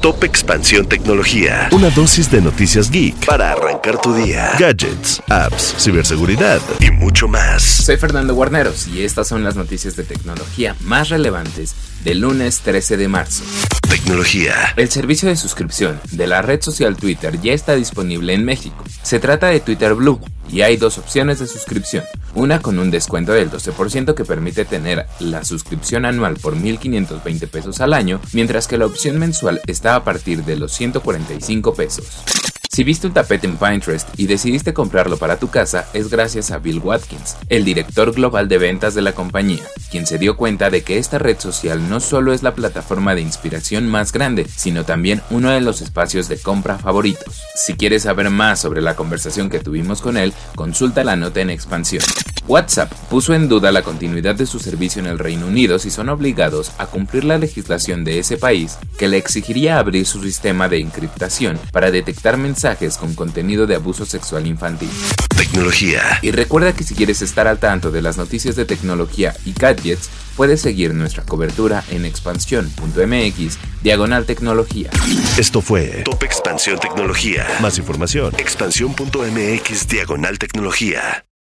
Top Expansión Tecnología. Una dosis de noticias geek para arrancar tu día. Gadgets, apps, ciberseguridad y mucho más. Soy Fernando Guarneros y estas son las noticias de tecnología más relevantes del lunes 13 de marzo. Tecnología. El servicio de suscripción de la red social Twitter ya está disponible en México. Se trata de Twitter Blue y hay dos opciones de suscripción. Una con un descuento del 12% que permite tener la suscripción anual por 1.520 pesos al año, mientras que la opción mensual está a partir de los 145 pesos. Si viste un tapete en Pinterest y decidiste comprarlo para tu casa, es gracias a Bill Watkins, el director global de ventas de la compañía, quien se dio cuenta de que esta red social no solo es la plataforma de inspiración más grande, sino también uno de los espacios de compra favoritos. Si quieres saber más sobre la conversación que tuvimos con él, consulta la nota en expansión. WhatsApp puso en duda la continuidad de su servicio en el Reino Unido si son obligados a cumplir la legislación de ese país que le exigiría abrir su sistema de encriptación para detectar mensajes con contenido de abuso sexual infantil. Tecnología. Y recuerda que si quieres estar al tanto de las noticias de tecnología y gadgets, puedes seguir nuestra cobertura en expansión.mx diagonal tecnología. Esto fue Top Expansión Tecnología. Más información. Expansión.mx diagonal tecnología.